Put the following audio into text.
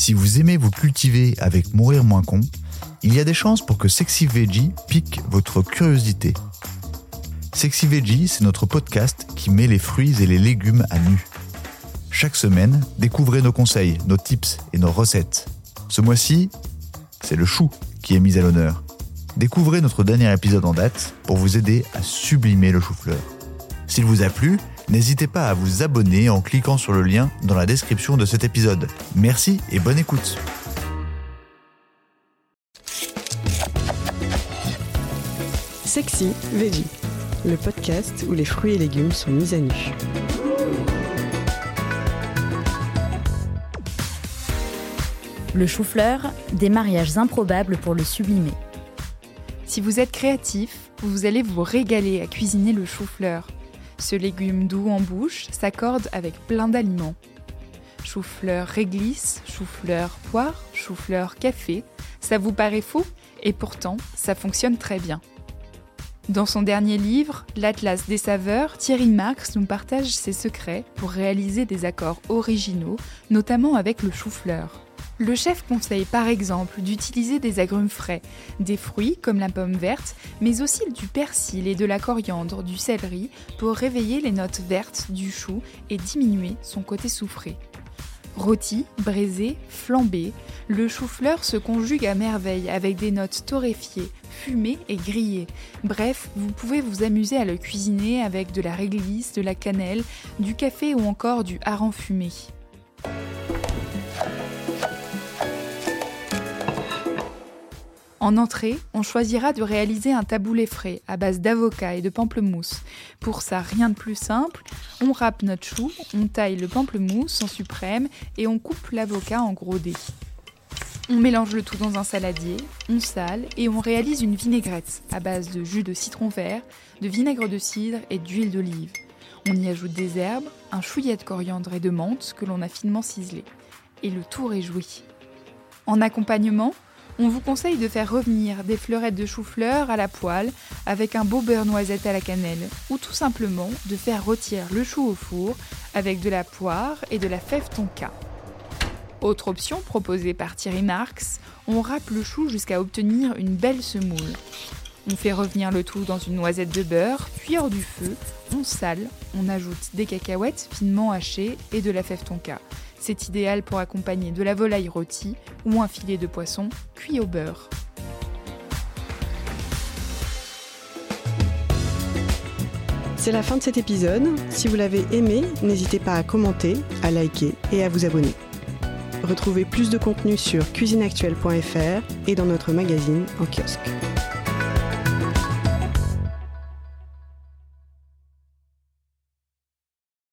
Si vous aimez vous cultiver avec Mourir moins con, il y a des chances pour que Sexy Veggie pique votre curiosité. Sexy Veggie, c'est notre podcast qui met les fruits et les légumes à nu. Chaque semaine, découvrez nos conseils, nos tips et nos recettes. Ce mois-ci, c'est le chou qui est mis à l'honneur. Découvrez notre dernier épisode en date pour vous aider à sublimer le chou-fleur. S'il vous a plu, n'hésitez pas à vous abonner en cliquant sur le lien dans la description de cet épisode. Merci et bonne écoute. Sexy Veggie, le podcast où les fruits et légumes sont mis à nu. Le chou-fleur, des mariages improbables pour le sublimer. Si vous êtes créatif, vous allez vous régaler à cuisiner le chou-fleur. Ce légume doux en bouche s'accorde avec plein d'aliments. Chou-fleur réglisse, chou-fleur poire, chou-fleur café, ça vous paraît faux? Et pourtant ça fonctionne très bien. Dans son dernier livre, L'Atlas des saveurs, Thierry Marx nous partage ses secrets pour réaliser des accords originaux, notamment avec le chou-fleur. Le chef conseille par exemple d'utiliser des agrumes frais, des fruits comme la pomme verte, mais aussi du persil et de la coriandre, du céleri, pour réveiller les notes vertes du chou et diminuer son côté soufré. Rôti, braisé, flambé, le chou-fleur se conjugue à merveille avec des notes torréfiées, fumées et grillées. Bref, vous pouvez vous amuser à le cuisiner avec de la réglisse, de la cannelle, du café ou encore du hareng fumé. En entrée, on choisira de réaliser un taboulé frais à base d'avocat et de pamplemousse. Pour ça, rien de plus simple, on râpe notre chou, on taille le pamplemousse en suprême et on coupe l'avocat en gros dés. On mélange le tout dans un saladier, on sale et on réalise une vinaigrette à base de jus de citron vert, de vinaigre de cidre et d'huile d'olive. On y ajoute des herbes, un chouillet de coriandre et de menthe que l'on a finement ciselé. Et le tout réjouit. En accompagnement, on vous conseille de faire revenir des fleurettes de chou-fleur à la poêle avec un beau beurre noisette à la cannelle ou tout simplement de faire rôtir le chou au four avec de la poire et de la fève tonka. Autre option proposée par Thierry Marx, on râpe le chou jusqu'à obtenir une belle semoule. On fait revenir le tout dans une noisette de beurre, puis hors du feu, on sale, on ajoute des cacahuètes finement hachées et de la fève tonka. C'est idéal pour accompagner de la volaille rôtie ou un filet de poisson cuit au beurre. C'est la fin de cet épisode. Si vous l'avez aimé, n'hésitez pas à commenter, à liker et à vous abonner. Retrouvez plus de contenu sur cuisineactuelle.fr et dans notre magazine en kiosque.